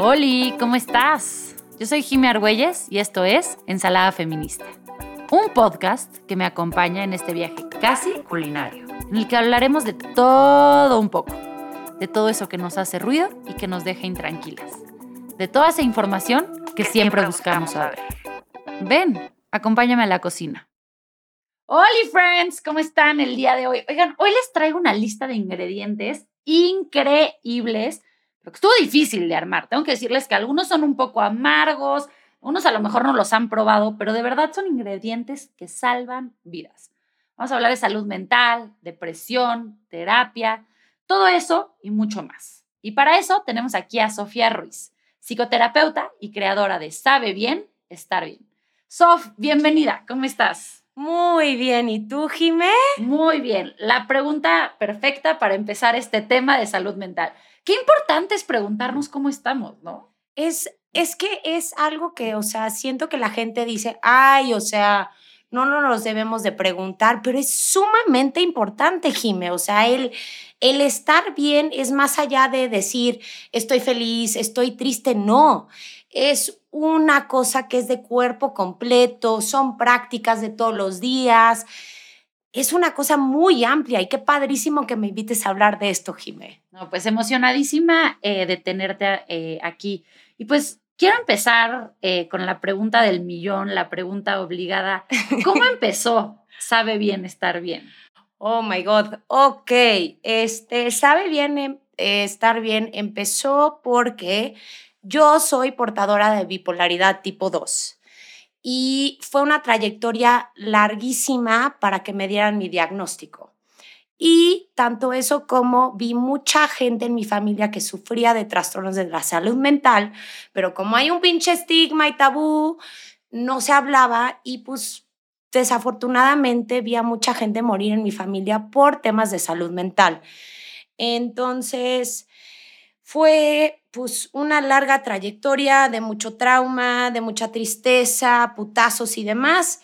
Hola, ¿cómo estás? Yo soy Jimmy Argüelles y esto es Ensalada Feminista, un podcast que me acompaña en este viaje casi culinario, en el que hablaremos de todo un poco, de todo eso que nos hace ruido y que nos deja intranquilas, de toda esa información que, siempre, buscamos saber. Ven, acompáñame a la cocina. Hola friends, ¿cómo están el día de hoy? Oigan, hoy les traigo una lista de ingredientes increíbles pero que estuvo difícil de armar. Tengo que decirles que algunos son un poco amargos, unos a lo mejor no los han probado, pero de verdad son ingredientes que salvan vidas. Vamos a hablar de salud mental, depresión, terapia, todo eso y mucho más. Y para eso tenemos aquí a Sofía Ruiz, psicoterapeuta y creadora de Sabe Bien, Estar Bien. Sof, bienvenida, ¿cómo estás? Muy bien, ¿y tú, Jimé? Muy bien. La pregunta perfecta para empezar este tema de salud mental. Qué importante es preguntarnos cómo estamos, ¿no? Es, es que es algo que, o sea, siento que la gente dice, ay, o sea, no nos debemos de preguntar, pero es sumamente importante, Jime. O sea, el, el estar bien es más allá de decir, estoy feliz, estoy triste, no. Es una cosa que es de cuerpo completo, son prácticas de todos los días es una cosa muy amplia y qué padrísimo que me invites a hablar de esto, Jimé. No, pues emocionadísima eh, de tenerte eh, aquí. Y pues quiero empezar eh, con la pregunta del millón, la pregunta obligada. ¿Cómo empezó Sabe Bien Estar Bien? Oh my God, ok. Este, Sabe Bien Estar Bien empezó porque yo soy portadora de bipolaridad tipo 2 y fue una trayectoria larguísima para que me dieran mi diagnóstico. Y tanto eso como vi mucha gente en mi familia que sufría de trastornos de la salud mental, pero como hay un pinche estigma y tabú, no se hablaba y pues desafortunadamente vi a mucha gente morir en mi familia por temas de salud mental. Entonces, fue pues una larga trayectoria de mucho trauma, de mucha tristeza, putazos y demás,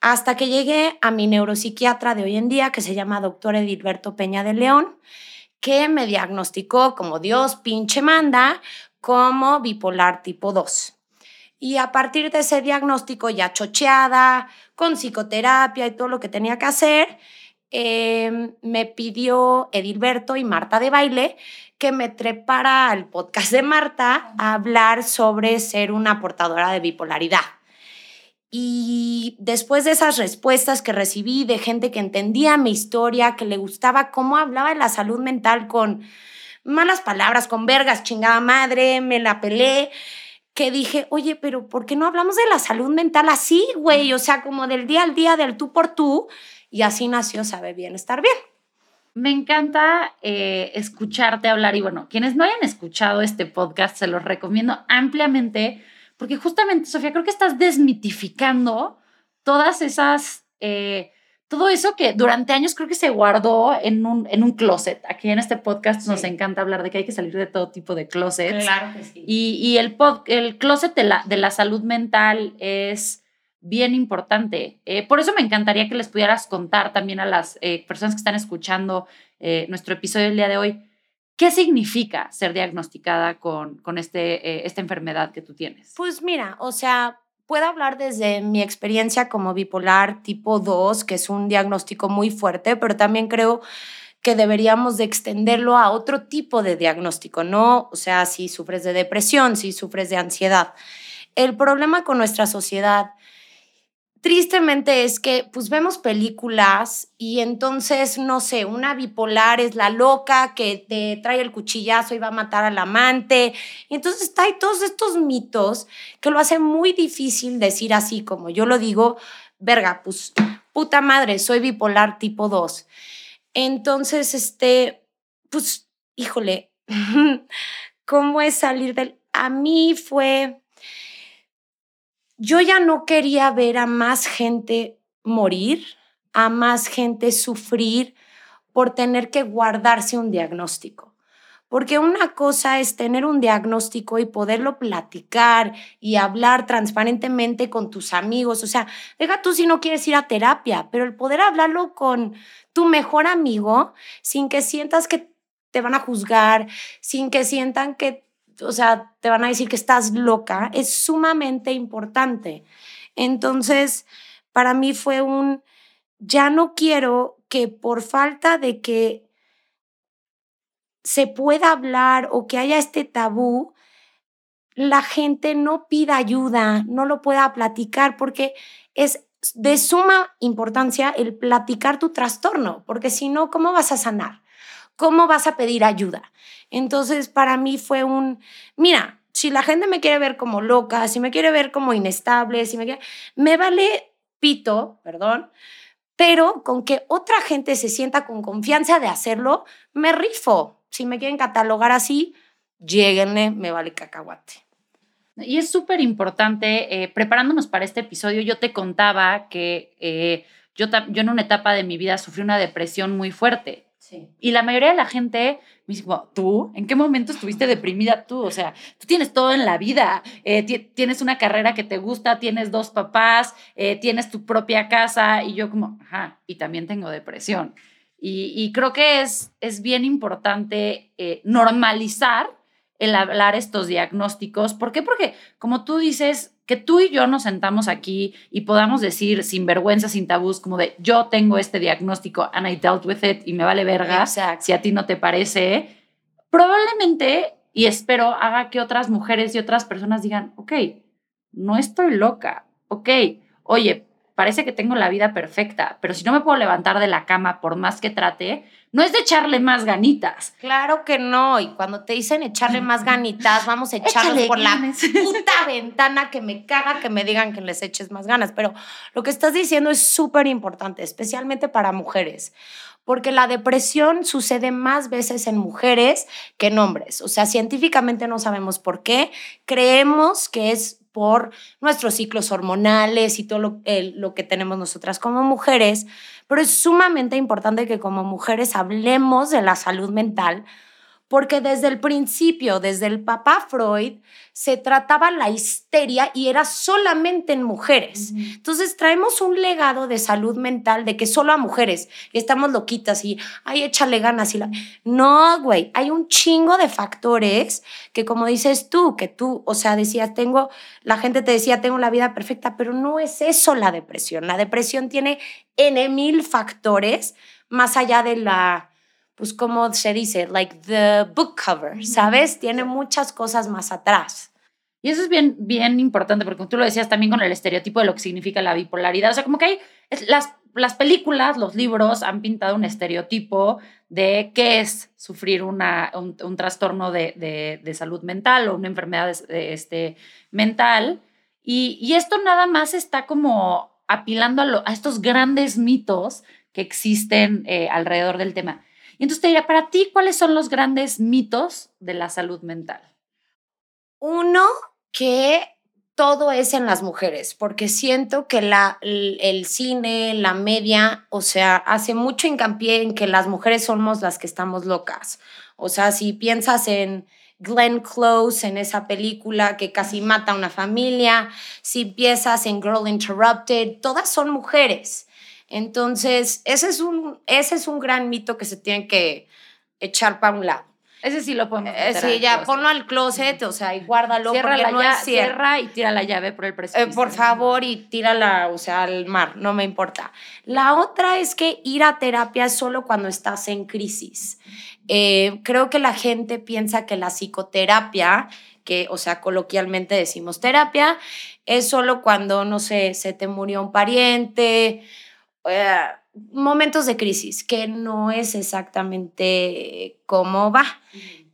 hasta que llegué a mi neuropsiquiatra de hoy en día, que se llama doctor Edilberto Peña de León, que me diagnosticó como Dios pinche manda, como bipolar tipo 2. Y a partir de ese diagnóstico ya chocheada, con psicoterapia y todo lo que tenía que hacer, Em, me pidió Edilberto y Marta de Baile que me trepara al podcast de Marta a hablar sobre ser una portadora de bipolaridad. Y después de esas respuestas que recibí de gente que entendía mi historia, que le gustaba cómo hablaba de la salud mental con malas palabras, con vergas, chingada madre, me la pelé, que dije, oye, pero ¿por qué no hablamos de la salud mental así, güey? O sea, como del día al día, del tú por tú y así nació Sabe Bien Estar Bien. Me encanta eh, escucharte hablar y bueno, quienes no hayan escuchado este podcast, se los recomiendo ampliamente porque justamente, Sofía, creo que estás desmitificando todas esas, eh, todo eso que durante años creo que se guardó en un, en un closet. Aquí en este podcast nos encanta hablar de que hay que salir de todo tipo de closets. Claro que sí. Y, y el, pod, el closet de la, de la salud mental es bien importante. Eh, por eso me encantaría que les pudieras contar también a las eh, personas que están escuchando eh, nuestro episodio del día de hoy, ¿qué significa ser diagnosticada con, con este, esta enfermedad que tú tienes? Pues mira, o sea, puedo hablar desde mi experiencia como bipolar tipo 2, que es un diagnóstico muy fuerte, pero también creo que deberíamos de extenderlo a otro tipo de diagnóstico, ¿no? O sea, si sufres de depresión, si sufres de ansiedad. El problema con nuestra sociedad tristemente es que pues vemos películas y entonces, no sé, una bipolar es la loca que te trae el cuchillazo y va a matar al amante. Y entonces hay todos estos mitos que lo hacen muy difícil decir así como yo lo digo, verga, pues puta madre, soy bipolar tipo 2. Entonces, este, pues, híjole, ¿cómo es salir del... A mí fue yo ya no quería ver a más gente morir, a más gente sufrir por tener que guardarse un diagnóstico. Porque una cosa es tener un diagnóstico y poderlo platicar y hablar transparentemente con tus amigos. O sea, deja tú si no quieres ir a terapia, pero el poder hablarlo con tu mejor amigo sin que sientas que te van a juzgar, sin que sientan que o sea, te van a decir que estás loca, es sumamente importante. Entonces, para mí fue un, ya no quiero que por falta de que se pueda hablar o que haya este tabú, la gente no pida ayuda, no lo pueda platicar, porque es de suma importancia el platicar tu trastorno, porque si no, ¿cómo vas a sanar? ¿Cómo vas a pedir ayuda? Entonces, para mí fue un, mira, si la gente me quiere ver como loca, si me quiere ver como inestable, si me quiere, me vale pito, perdón, pero con que otra gente se sienta con confianza de hacerlo, me rifo. Si me quieren catalogar así, lleguenle, me vale cacahuate. Y es súper importante, eh, preparándonos para este episodio, yo te contaba que eh, yo, yo en una etapa de mi vida sufrí una depresión muy fuerte. Y la mayoría de la gente me dice, ¿tú? ¿En qué momento estuviste deprimida tú? O sea, tú tienes todo en la vida, eh, tienes una carrera que te gusta, tienes dos papás, tienes tu propia casa y yo como, ajá, y también tengo depresión. Y, y creo que es, es bien importante normalizar el hablar estos diagnósticos. ¿Por qué? Porque, como tú dices, que tú y yo nos sentamos aquí y podamos decir sin vergüenza, sin tabús, como de yo tengo este diagnóstico and I dealt with it y me vale verga si a ti no te parece, probablemente, y espero, haga que otras mujeres y otras personas digan, ok, no estoy loca, ok, oye, parece que tengo la vida perfecta, pero si no me puedo levantar de la cama por más que trate, no es de echarle más ganitas. Claro que no, y cuando te dicen echarle más ganitas, vamos a echarle por la puta ventana que me caga que me digan que les eches más ganas, pero lo que estás diciendo es súper importante, especialmente para mujeres porque la depresión sucede más veces en mujeres que en hombres. O sea, científicamente no sabemos por qué. Creemos que es por nuestros ciclos hormonales y todo lo, que tenemos nosotras como mujeres, pero es sumamente importante que como mujeres hablemos de la salud mental porque desde el principio, desde el papá Freud, se trataba la histeria y era solamente en mujeres. Entonces traemos un legado de salud mental de que solo a mujeres estamos loquitas y, ay, échale ganas y la... No, güey, hay un chingo de factores que como dices tú, que tú, o sea, decías, tengo, la gente te decía, tengo la vida perfecta, pero no es eso la depresión. La depresión tiene N mil factores más allá de la pues como se dice, like the book cover, ¿sabes? Tiene muchas cosas más atrás. Y eso es bien, bien importante, porque tú lo decías también con el estereotipo de lo que significa la bipolaridad. O sea, como que hay las, las películas, los libros han pintado un estereotipo de qué es sufrir una, un, trastorno de, de, salud mental o una enfermedad este, mental. Y, y, esto nada más está como apilando a, a estos grandes mitos que existen eh, alrededor del tema. Y entonces te diría, para ti, ¿cuáles son los grandes mitos de la salud mental? Uno, que todo es en las mujeres, porque siento que la, el, cine, la media, o sea, hace mucho hincapié en que las mujeres somos las que estamos locas. O sea, si piensas en Glenn Close, en esa película que casi mata a una familia, si piensas en Girl Interrupted, todas son mujeres. Entonces, ese es un, ese es un gran mito que se tiene que echar para un lado. Ese sí lo podemos eh, Sí, ya, ponlo al closet, o sea, y guárdalo. Cierra la llave, cierra y tira la llave por el precipicio. Eh, por favor, y tírala, o sea, al mar, no me importa. La otra es que ir a terapia es solo cuando estás en crisis. Eh, creo que la gente piensa que la psicoterapia, que, o sea, coloquialmente decimos terapia, es solo cuando, no sé, se te murió un pariente, eh, momentos de crisis, que no es exactamente cómo va.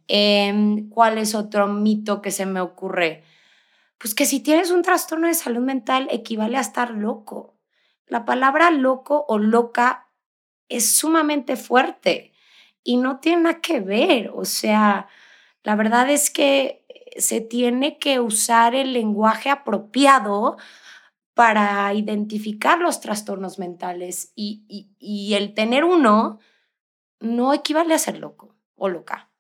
Em, ¿Cuál es otro mito que se me ocurre? Pues que si tienes un trastorno de salud mental equivale a estar loco. La palabra loco o loca es sumamente fuerte y no tiene nada que ver. O sea, la verdad es que se tiene que usar el lenguaje apropiado para identificar los trastornos mentales y, el tener uno no equivale a ser loco o loca.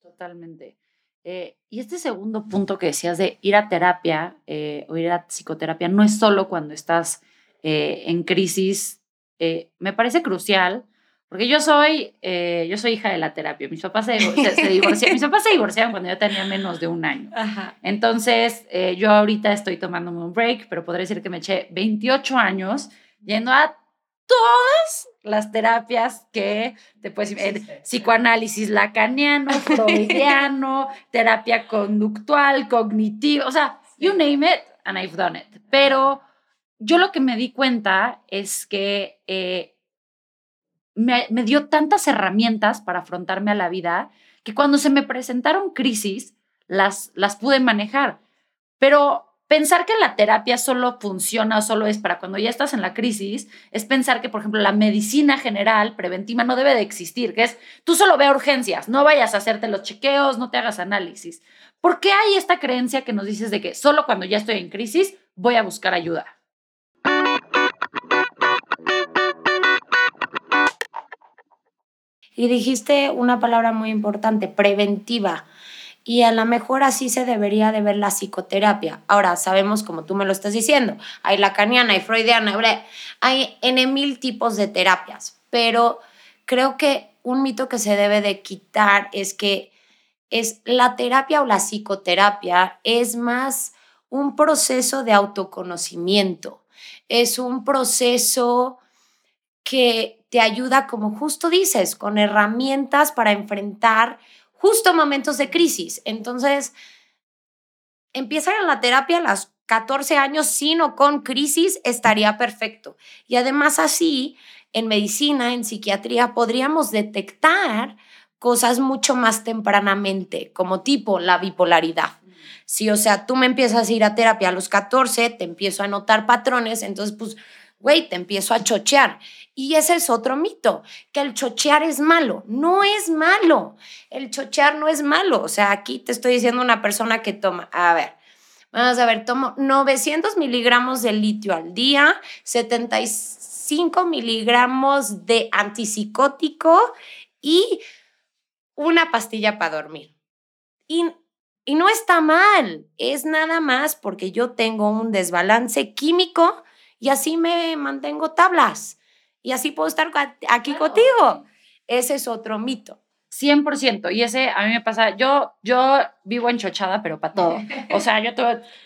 Totalmente. Eh, y este segundo punto que decías de ir a terapia eh, o ir a psicoterapia no es solo cuando estás eh, en crisis, me parece crucial Porque yo soy, eh, yo soy hija de la terapia. Mis papás se, divorciaron. Mis papás se divorciaron cuando yo tenía menos de un año. Entonces, eh, yo ahorita estoy tomándome un break, pero podría decir que me eché 28 años yendo a todas las terapias que te puedes psicoanálisis lacaniano, freudiano, terapia conductual, cognitiva, o sea, you name it and I've done it. Pero yo lo que me di cuenta es que eh, me, dio tantas herramientas para afrontarme a la vida que cuando se me presentaron crisis, las, las pude manejar. Pero pensar que la terapia solo funciona o solo es para cuando ya estás en la crisis, es pensar que, por ejemplo, la medicina general preventiva no debe de existir, que es tú solo ve urgencias, no vayas a hacerte los chequeos, no te hagas análisis. ¿Por qué hay esta creencia que nos dices de que solo cuando ya estoy en crisis voy a buscar ayuda? Y dijiste una palabra muy importante, preventiva. Y a lo mejor así se debería de ver la psicoterapia. Ahora, sabemos, como tú me lo estás diciendo, hay lacaniana, hay freudiana, hay N mil tipos de terapias. Pero creo que un mito que se debe de quitar es que es la terapia o la psicoterapia es más un proceso de autoconocimiento. Es un proceso que te ayuda, como justo dices, con herramientas para enfrentar justo momentos de crisis. Entonces, empezar en la terapia a los 14 años sin o con crisis estaría perfecto. Y además así, en medicina, en psiquiatría, podríamos detectar cosas mucho más tempranamente, como tipo la bipolaridad. Si, o sea, tú me empiezas a ir a terapia a los 14, te empiezo a notar patrones, entonces, pues, güey, te empiezo a chochear. Y ese es otro mito, que el chochear es malo. No es malo. El chochear no es malo. O sea, aquí te estoy diciendo una persona que toma, a ver, vamos a ver, tomo 900 miligramos de litio al día, 75 miligramos de antipsicótico y una pastilla para dormir. Y, y no está mal, es nada más porque yo tengo un desbalance químico y así me mantengo tablas y así puedo estar aquí contigo. Ese es otro mito. 100%. Y ese a mí me pasa, yo, yo vivo enchochada, pero para todo. O sea, yo,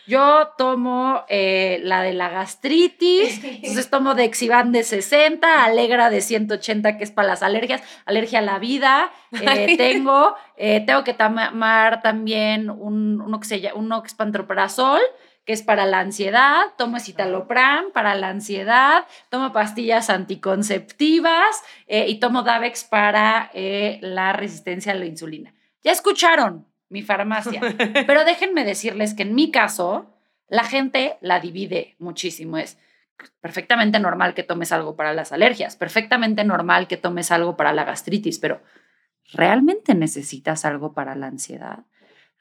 yo tomo eh, la de la gastritis, entonces tomo Dexivan de 60, Alegra de 180, que es para las alergias, alergia a la vida. Eh, tengo, eh, tengo que tomar también un, uno, que se llama, uno que es pantoprazol, que es para la ansiedad, tomo citalopram para la ansiedad, tomo pastillas anticonceptivas eh, y tomo Davex para eh, la resistencia a la insulina. Ya escucharon mi farmacia, pero déjenme decirles que en mi caso, la gente la divide muchísimo. Es perfectamente normal que tomes algo para las alergias, perfectamente normal que tomes algo para la gastritis, pero ¿realmente necesitas algo para la ansiedad?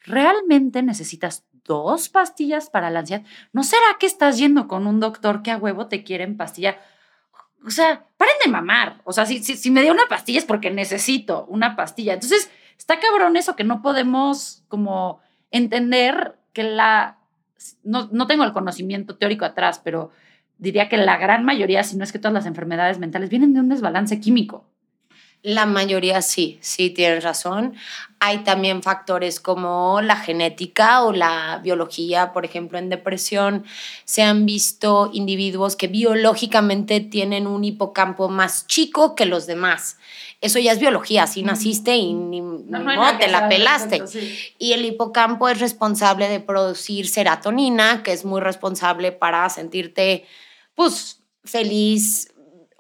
¿Realmente necesitas dos pastillas para la ansiedad? ¿No será que estás yendo con un doctor que a huevo te quiere pastillar? O sea, paren de mamar. O sea, si, si, me dio una pastilla es porque necesito una pastilla. Entonces, está cabrón eso que no podemos como entender que la... No, no tengo el conocimiento teórico atrás, pero diría que la gran mayoría, si no es que todas las enfermedades mentales, vienen de un desbalance químico. La mayoría sí, sí tienes razón. Hay también factores como la genética o la biología, por ejemplo, en depresión se han visto individuos que biológicamente tienen un hipocampo más chico que los demás. Eso ya es biología, así naciste y no, te la pelaste. Y el hipocampo es responsable de producir serotonina, que es muy responsable para sentirte pues feliz,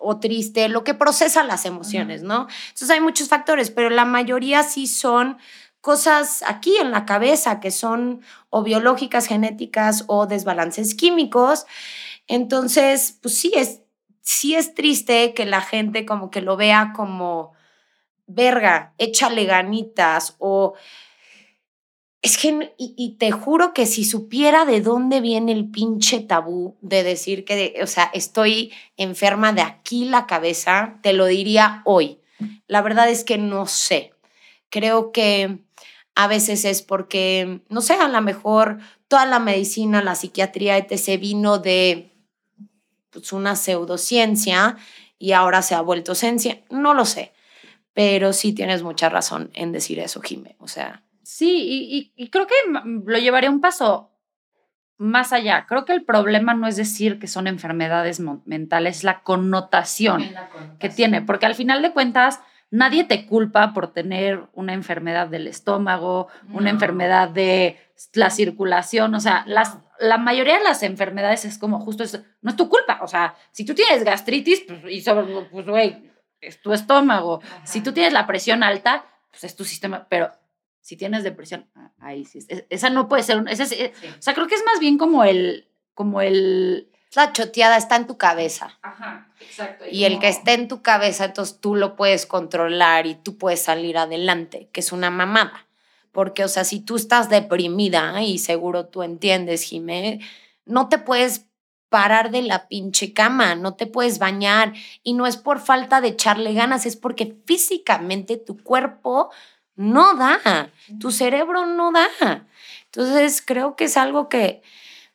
o triste, lo que procesa las emociones, ¿no? Entonces hay muchos factores, pero la mayoría sí son cosas aquí en la cabeza que son o biológicas, genéticas o desbalances químicos. Entonces, pues sí es, sí es triste que la gente como que lo vea como verga, échale ganitas o es que, y, te juro que si supiera de dónde viene el pinche tabú de decir que, o sea, estoy enferma de aquí la cabeza, te lo diría hoy. La verdad es que no sé. Creo que a veces es porque, no sé, a lo mejor toda la medicina, la psiquiatría, etc., vino de pues, una pseudociencia y ahora se ha vuelto esencia. No lo sé, pero sí tienes mucha razón en decir eso, Jime. O sea. Sí, y, creo que lo llevaré un paso más allá. Creo que el problema no es decir que son enfermedades mentales, es la connotación, que tiene, porque al final de cuentas nadie te culpa por tener una enfermedad del estómago, una enfermedad de la circulación, o sea, las, la mayoría de las enfermedades es como justo eso, no es tu culpa, o sea, si tú tienes gastritis, pues, y sobre, pues, güey, es tu estómago, si tú tienes la presión alta, pues es tu sistema, pero si tienes depresión, ah, ahí sí. Esa no puede ser. ese, eh, O sea, creo que es más bien como el. Como el la choteada está en tu cabeza. Ajá, exacto. Y, el que esté en tu cabeza, entonces tú lo puedes controlar y tú puedes salir adelante, que es una mamada. Porque, o sea, si tú estás deprimida, y seguro tú entiendes, Jimé, no te puedes parar de la pinche cama, no te puedes bañar. Y no es por falta de echarle ganas, es porque físicamente tu cuerpo no da, tu cerebro no da. Entonces creo que es algo que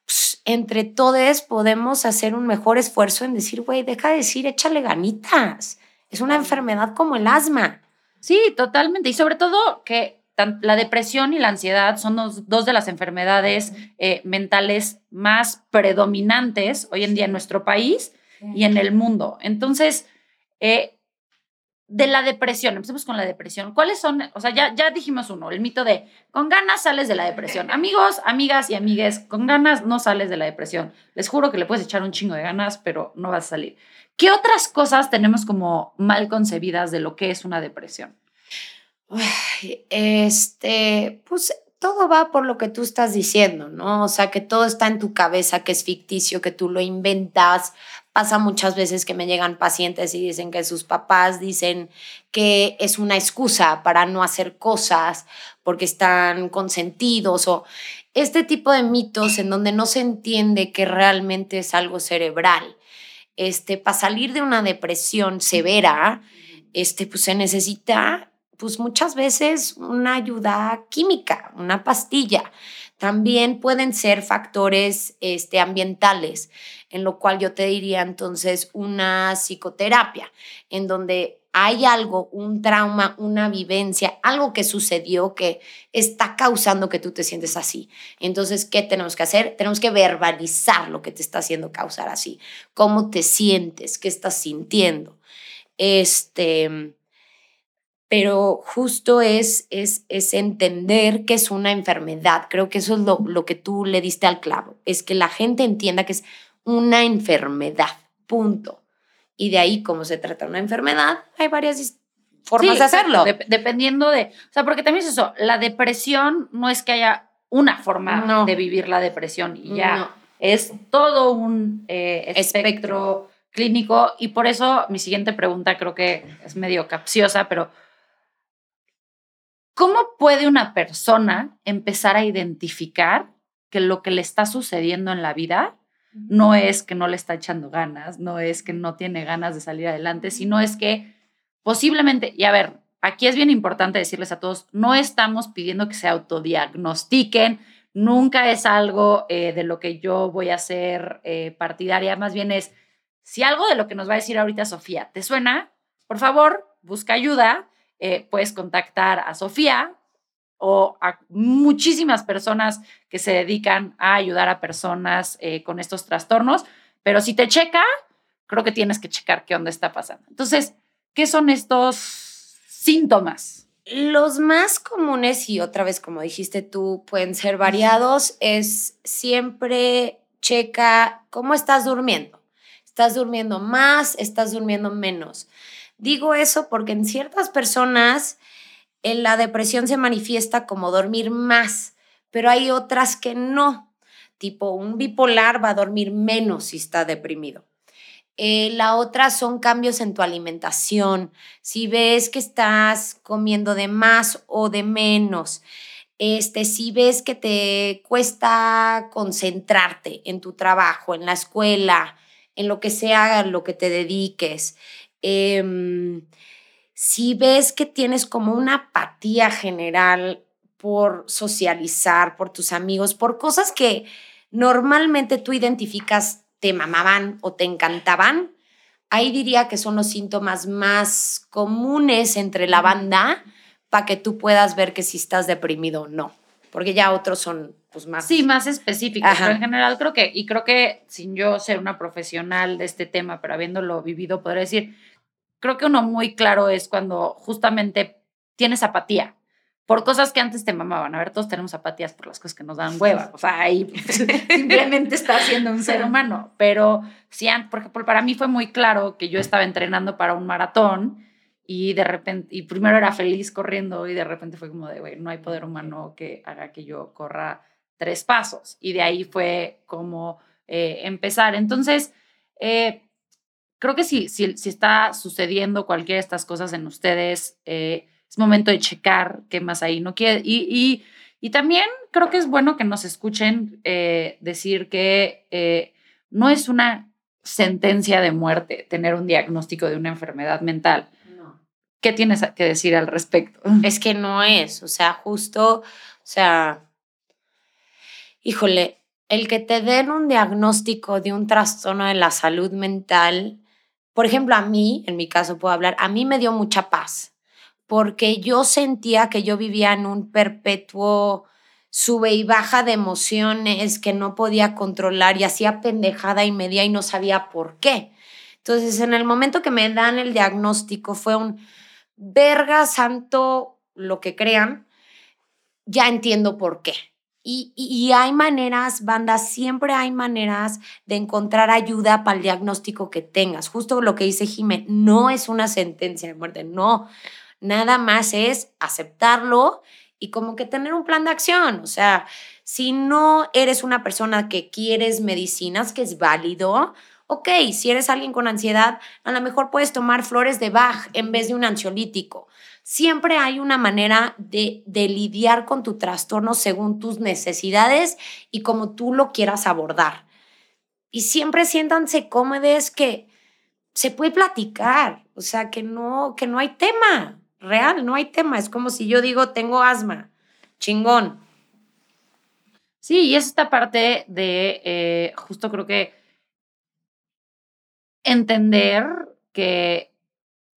pues, entre todos podemos hacer un mejor esfuerzo en decir, güey, deja de decir, échale ganitas. Es una enfermedad como el asma. Sí, totalmente. Y sobre todo que la depresión y la ansiedad son dos, de las enfermedades eh, mentales más predominantes hoy en día en nuestro país y en el mundo. Entonces, eh, de la depresión, empecemos con la depresión. ¿Cuáles son? O sea, ya, ya dijimos uno, el mito de con ganas sales de la depresión. Amigos, amigas y amigues, con ganas no sales de la depresión. Les juro que le puedes echar un chingo de ganas, pero no vas a salir. ¿Qué otras cosas tenemos como mal concebidas de lo que es una depresión? Este, pues todo va por lo que tú estás diciendo, ¿no? O sea, que todo está en tu cabeza, que es ficticio, que tú lo inventas. Pasa muchas veces que me llegan pacientes y dicen que sus papás dicen que es una excusa para no hacer cosas porque están consentidos o este tipo de mitos en donde no se entiende que realmente es algo cerebral. Este, para salir de una depresión severa, este, pues se necesita pues muchas veces una ayuda química, una pastilla. También pueden ser factores este, ambientales, en lo cual yo te diría entonces una psicoterapia, en donde hay algo, un trauma, una vivencia, algo que sucedió que está causando que tú te sientes así. Entonces, ¿qué tenemos que hacer? Tenemos que verbalizar lo que te está haciendo causar así. ¿Cómo te sientes? ¿Qué estás sintiendo? Este, pero justo es, es, es entender que es una enfermedad. Creo que eso es lo, lo, que tú le diste al clavo, es que la gente entienda que es una enfermedad, punto. Y de ahí, como se trata una enfermedad, hay varias formas de hacerlo. dependiendo de, o sea, porque también es eso, la depresión no es que haya una forma de vivir la depresión y ya es todo un eh, espectro clínico y por eso mi siguiente pregunta creo que es medio capciosa, pero ¿Cómo puede una persona empezar a identificar que lo que le está sucediendo en la vida no es que no le está echando ganas, no es que no tiene ganas de salir adelante, sino es que posiblemente, y a ver, aquí es bien importante decirles a todos, no estamos pidiendo que se autodiagnostiquen, nunca es algo eh, de lo que yo voy a ser eh, partidaria, más bien es, si algo de lo que nos va a decir ahorita Sofía te suena, por favor, busca ayuda eh, puedes contactar a Sofía o a muchísimas personas que se dedican a ayudar a personas eh, con estos trastornos, pero si te checa, creo que tienes que checar qué onda está pasando. Entonces, ¿qué son estos síntomas? Los más comunes, y otra vez como dijiste tú, pueden ser variados, es siempre checa cómo estás durmiendo. ¿Estás durmiendo más? ¿Estás durmiendo menos? Digo eso porque en ciertas personas en la depresión se manifiesta como dormir más, pero hay otras que no. Tipo, un bipolar va a dormir menos si está deprimido. Eh, la otra son cambios en tu alimentación. Si ves que estás comiendo de más o de menos, este, si ves que te cuesta concentrarte en tu trabajo, en la escuela, en lo que sea, lo que te dediques, Em, si ves que tienes como una apatía general por socializar, por tus amigos, por cosas que normalmente tú identificas te mamaban o te encantaban, ahí diría que son los síntomas más comunes entre la banda para que tú puedas ver que si estás deprimido o no, porque ya otros son pues más... Sí, más específicos, pero en general creo que, y creo que sin yo ser una profesional de este tema, pero habiéndolo vivido, podría decir, creo que uno muy claro es cuando justamente tienes apatía por cosas que antes te mamaban. A ver, todos tenemos apatías por las cosas que nos dan hueva. O sea, ahí simplemente está siendo un ser humano. Pero sí, por ejemplo, para mí fue muy claro que yo estaba entrenando para un maratón y de repente, y primero era feliz corriendo y de repente fue como de, güey, no hay poder humano que haga que yo corra tres pasos. Y de ahí fue como eh, empezar. Entonces, eh, creo que si, si, si, está sucediendo cualquiera de estas cosas en ustedes, eh, es momento de checar qué más ahí no quiere. Y, y, y también creo que es bueno que nos escuchen decir que no es una sentencia de muerte tener un diagnóstico de una enfermedad mental. ¿Qué tienes que decir al respecto? Es que no es, o sea, justo, o sea, híjole, el que te den un diagnóstico de un trastorno de la salud mental, por ejemplo, a mí, en mi caso puedo hablar, a mí me dio mucha paz, porque yo sentía que yo vivía en un perpetuo sube y baja de emociones que no podía controlar y hacía pendejada y media y no sabía por qué. Entonces, en el momento que me dan el diagnóstico, fue un verga, santo, lo que crean, ya entiendo por qué. Y, hay maneras, banda, siempre hay maneras de encontrar ayuda para el diagnóstico que tengas. Justo lo que dice Jimé, no es una sentencia de muerte, no. Nada más es aceptarlo y como que tener un plan de acción. O sea, si no eres una persona que quieres medicinas, que es válido, ok, si eres alguien con ansiedad, a lo mejor puedes tomar flores de Bach en vez de un ansiolítico. Siempre hay una manera de, de lidiar con tu trastorno según tus necesidades y como tú lo quieras abordar. Y siempre siéntanse cómodos que se puede platicar, o sea, que no, que no hay tema, real, no hay tema. Es como si yo digo, tengo asma, chingón. Sí, y es esta parte de, eh, justo creo que entender que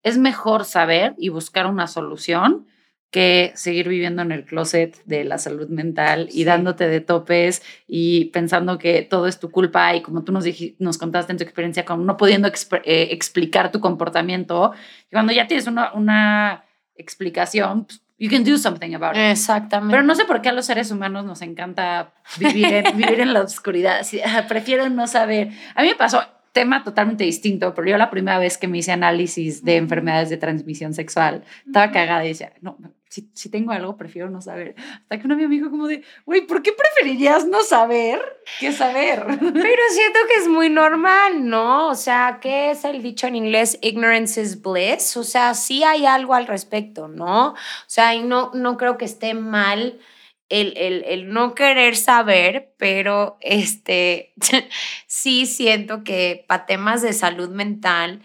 es mejor saber y buscar una solución que seguir viviendo en el closet de la salud mental y dándote de topes y pensando que todo es tu culpa y como tú nos, nos contaste en tu experiencia, como no pudiendo eh, explicar tu comportamiento, y cuando ya tienes una, una explicación, pues, you can do something about it. Exactamente. Pero no sé por qué a los seres humanos nos encanta vivir en, vivir en la oscuridad. Ah, prefiero no saber. A mí me pasó, tema totalmente distinto, pero yo la primera vez que me hice análisis de enfermedades de transmisión sexual, estaba cagada y decía, no, si, si tengo algo, prefiero no saber. Hasta que uno me dijo como de, güey, ¿por qué preferirías no saber que saber? Pero siento que es muy normal, ¿no? O sea, ¿qué es el dicho en inglés? Ignorance is bliss. O sea, sí hay algo al respecto, ¿no? O sea, y no, no creo que esté mal el, no querer saber, pero este, sí siento que para temas de salud mental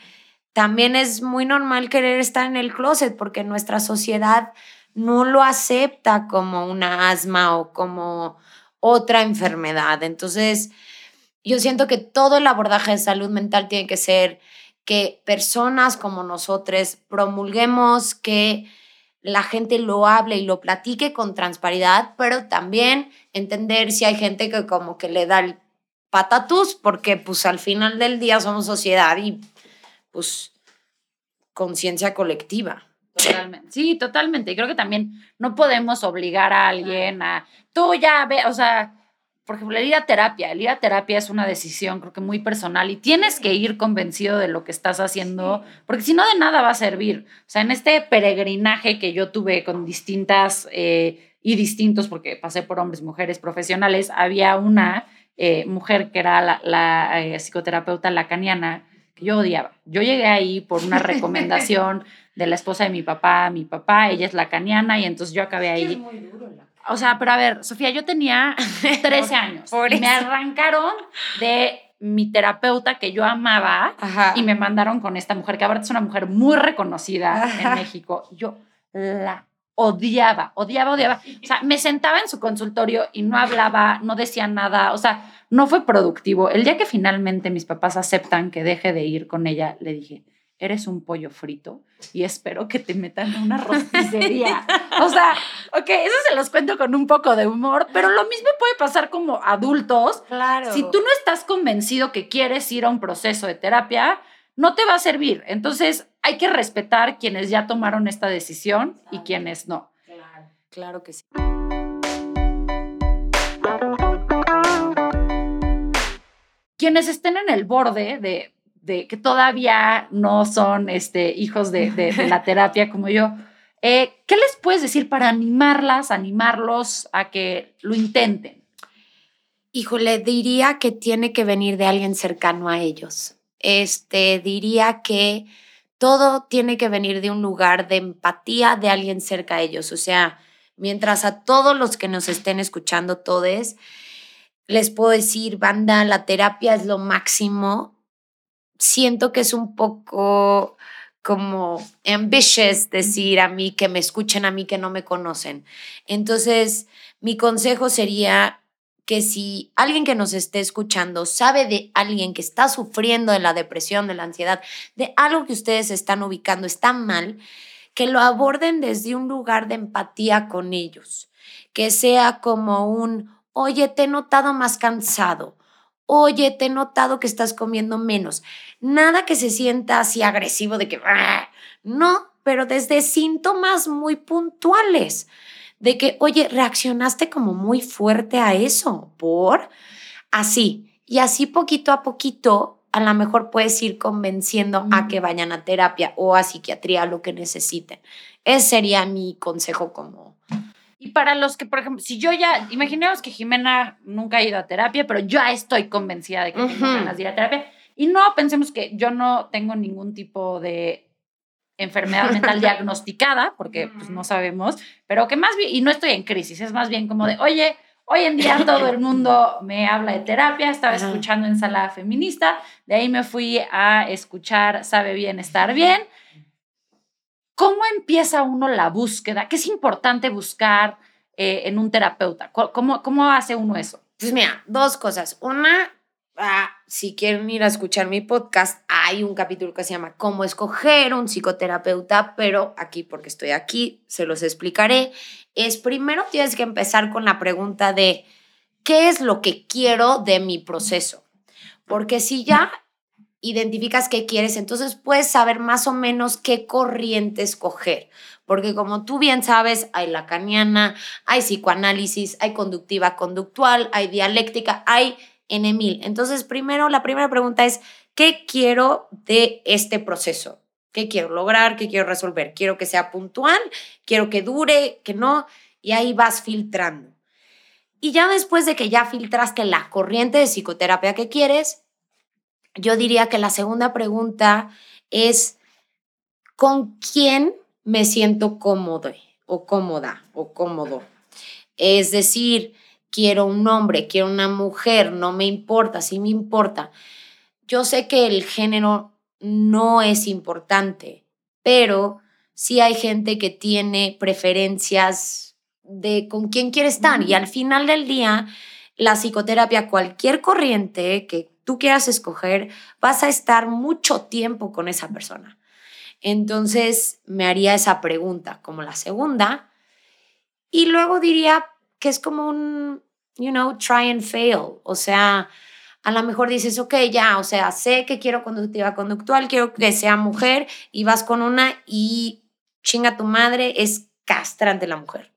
también es muy normal querer estar en el closet porque nuestra sociedad no lo acepta como una asma o como otra enfermedad. Entonces, yo siento que todo el abordaje de salud mental tiene que ser que personas como nosotros promulguemos que la gente lo hable y lo platique con transparidad, pero también entender si hay gente que como que le da el patatus, porque pues al final del día somos sociedad y pues conciencia colectiva. Totalmente. Sí, totalmente. Y creo que también no podemos obligar a alguien a, tú ya ve, o sea, por ejemplo, el ir a terapia. El ir a terapia es una decisión, creo que muy personal, y tienes que ir convencido de lo que estás haciendo, porque si no, de nada va a servir. O sea, en este peregrinaje que yo tuve con distintas eh, y distintos, porque pasé por hombres y mujeres profesionales, había una eh, mujer que era la, la eh, psicoterapeuta lacaniana que yo odiaba. Yo llegué ahí por una recomendación de la esposa de mi papá, mi papá, ella es lacaniana, y entonces yo acabé ahí. Es muy duro la o sea, pero a ver, Sofía, yo tenía 13 años. y me arrancaron de mi terapeuta que yo amaba y me mandaron con esta mujer, que ahora es una mujer muy reconocida en México. Yo la odiaba, odiaba, odiaba. O sea, me sentaba en su consultorio y no hablaba, no decía nada. O sea, no fue productivo. El día que finalmente mis papás aceptan que deje de ir con ella, le dije, eres un pollo frito y espero que te metan en una rosticería. o sea, ok, eso se los cuento con un poco de humor, pero lo mismo puede pasar como adultos. Claro. Si tú no estás convencido que quieres ir a un proceso de terapia, no te va a servir. Entonces, hay que respetar quienes ya tomaron esta decisión y quienes no. Claro, claro que sí. Quienes estén en el borde de, de que todavía no son este, hijos de, de, la terapia como yo, eh, ¿qué les puedes decir para animarlas, animarlos a que lo intenten? Híjole, diría que tiene que venir de alguien cercano a ellos. Este, diría que todo tiene que venir de un lugar de empatía de alguien cerca a ellos. O sea, mientras a todos los que nos estén escuchando, todos, les puedo decir, banda, la terapia es lo máximo. Siento que es un poco como ambitious decir a mí que me escuchen a mí que no me conocen. Entonces, mi consejo sería que si alguien que nos esté escuchando sabe de alguien que está sufriendo de la depresión, de la ansiedad, de algo que ustedes están ubicando está mal, que lo aborden desde un lugar de empatía con ellos, que sea como un, oye, te he notado más cansado, oye, te he notado que estás comiendo menos. Nada que se sienta así agresivo de que, no, pero desde síntomas muy puntuales de que, oye, reaccionaste como muy fuerte a eso, por así. Y así poquito a poquito, a lo mejor puedes ir convenciendo a que vayan a terapia o a psiquiatría, lo que necesiten. Ese sería mi consejo como... Y para los que, por ejemplo, si yo ya, imaginemos que Jimena nunca ha ido a terapia, pero ya estoy convencida de que tengo ganas de ir a terapia. Y no pensemos que yo no tengo ningún tipo de enfermedad mental diagnosticada, porque pues no sabemos, pero que más bien, y no estoy en crisis, es más bien como de, oye, hoy en día todo el mundo me habla de terapia, estaba escuchando Ensalada Feminista, de ahí me fui a escuchar Sabe Bien Estar Bien. ¿Cómo empieza uno la búsqueda? ¿Qué es importante buscar eh, en un terapeuta? ¿Cómo, ¿Cómo hace uno eso? Pues mira, dos cosas. Una, Ah, si quieren ir a escuchar mi podcast, hay un capítulo que se llama Cómo escoger un psicoterapeuta, pero aquí, porque estoy aquí, se los explicaré. Es primero tienes que empezar con la pregunta de ¿qué es lo que quiero de mi proceso? Porque si ya identificas qué quieres, entonces puedes saber más o menos qué corriente escoger. Porque como tú bien sabes, hay lacaniana, hay psicoanálisis, hay conductiva conductual, hay dialéctica, hay en Emil. Entonces, primero, la primera pregunta es, ¿qué quiero de este proceso? ¿Qué quiero lograr? ¿Qué quiero resolver? ¿Quiero que sea puntual? ¿Quiero que dure? ¿Que no? Y ahí vas filtrando. Y ya después de que ya filtraste la corriente de psicoterapia que quieres, yo diría que la segunda pregunta es, ¿con quién me siento cómodo o cómoda o cómodo? Es decir, quiero un hombre, quiero una mujer, no me importa, sí me importa. Yo sé que el género no es importante, pero sí hay gente que tiene preferencias de con quién quiere estar y al final del día la psicoterapia, cualquier corriente que tú quieras escoger, vas a estar mucho tiempo con esa persona. Entonces me haría esa pregunta como la segunda y luego diría, que es como un, you know, try and fail. O sea, a lo mejor dices, ok, ya, o sea, sé que quiero conductiva conductual, quiero que sea mujer y vas con una y chinga tu madre, es castrante la mujer.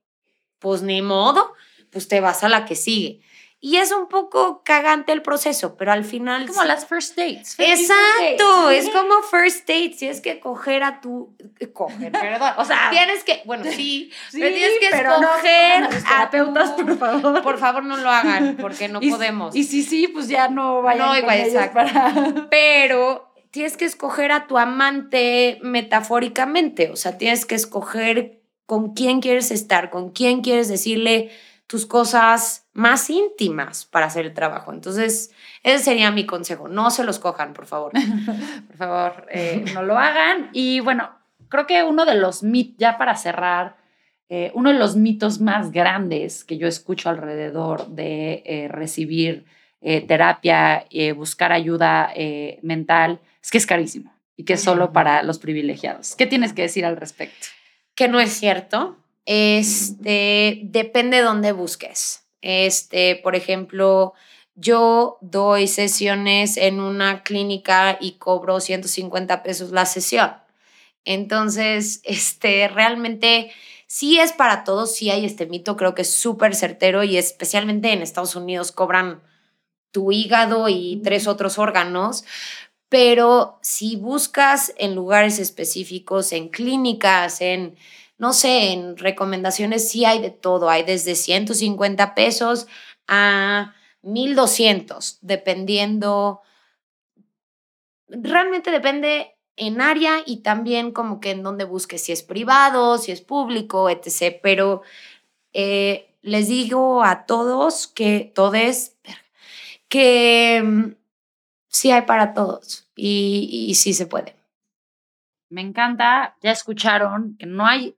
Pues ni modo, pues te vas a la que sigue. Y es un poco cagante el proceso, pero al final... Como las first dates. Exacto, dates. es como first dates. Tienes que coger a tu... Coger, perdón. O sea, tienes que... Bueno, sí, sí pero tienes que pero escoger no, a, a terapeutas, por favor. Por favor, no lo hagan, porque no y, podemos. Y si sí, pues ya no vayan No, igual, exacto. para... Pero tienes que escoger a tu amante metafóricamente. O sea, tienes que escoger con quién quieres estar, con quién quieres decirle tus cosas más íntimas para hacer el trabajo. Entonces, ese sería mi consejo. No se los cojan, por favor. por favor, eh, no lo hagan. Y bueno, creo que uno de los mitos, ya para cerrar, eh, uno de los mitos más grandes que yo escucho alrededor de eh, recibir terapia, buscar ayuda mental, es que es carísimo y que es solo para los privilegiados. ¿Qué tienes que decir al respecto? Que no es cierto. Este, depende de dónde busques. Este, por ejemplo, yo doy sesiones en una clínica y cobro 150 pesos la sesión. Entonces, este, realmente sí es para todos, sí hay este mito, creo que es súper certero y especialmente en Estados Unidos cobran tu hígado y tres otros órganos, pero si buscas en lugares específicos, en clínicas, en, no sé, en recomendaciones, sí hay de todo, hay desde 150 pesos a 1200, dependiendo, realmente depende en área y también como que en dónde busques, si es privado, si es público, etc. Pero eh, les digo a todos que todes, que mm, sí hay para todos y, sí se puede. Me encanta, ya escucharon que no hay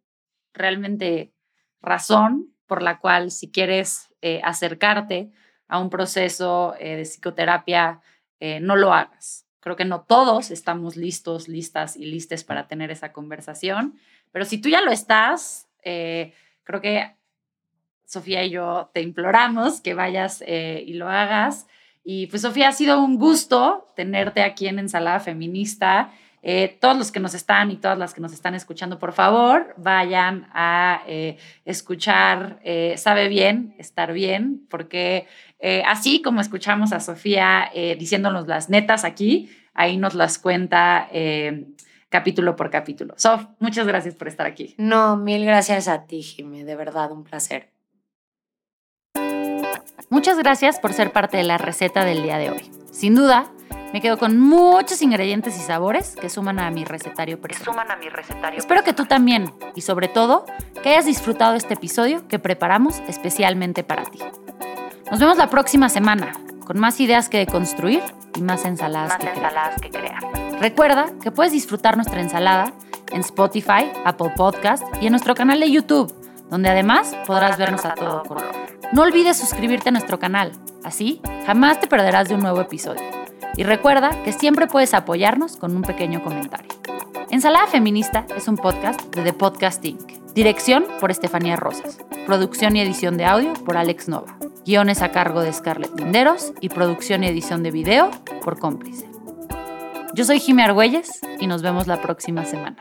realmente razón por la cual si quieres eh, acercarte a un proceso eh, de psicoterapia, no lo hagas. Creo que no todos estamos listos, listas y listes para tener esa conversación, pero si tú ya lo estás, eh, creo que Sofía y yo te imploramos que vayas eh, y lo hagas. Y pues Sofía, ha sido un gusto tenerte aquí en Ensalada Feminista. Eh, todos los que nos están y todas las que nos están escuchando, por favor, vayan a escuchar Sabe Bien, Estar Bien, porque eh, así como escuchamos a Sofía eh, diciéndonos las netas aquí, ahí nos las cuenta eh, capítulo por capítulo. Sof, muchas gracias por estar aquí. No, mil gracias a ti, Jimmy, de verdad, un placer. Muchas gracias por ser parte de la receta del día de hoy. Sin duda, me quedo con muchos ingredientes y sabores que suman a mi recetario personal. Suman a mi recetario. Espero que tú también y sobre todo que hayas disfrutado este episodio que preparamos especialmente para ti. Nos vemos la próxima semana con más ideas que construir y más ensaladas, que, crear. Recuerda que puedes disfrutar nuestra ensalada en Spotify, Apple Podcast y en nuestro canal de YouTube, donde además podrás vernos a todo color. No olvides suscribirte a nuestro canal, así jamás te perderás de un nuevo episodio. Y recuerda que siempre puedes apoyarnos con un pequeño comentario. Ensalada Feminista es un podcast de The Podcast Inc. Dirección por Estefanía Rosas. Producción y edición de audio por Alex Nova. Guiones a cargo de Scarlett Linderos y producción y edición de video por Cómplice. Yo soy Jimmy Argüelles y nos vemos la próxima semana.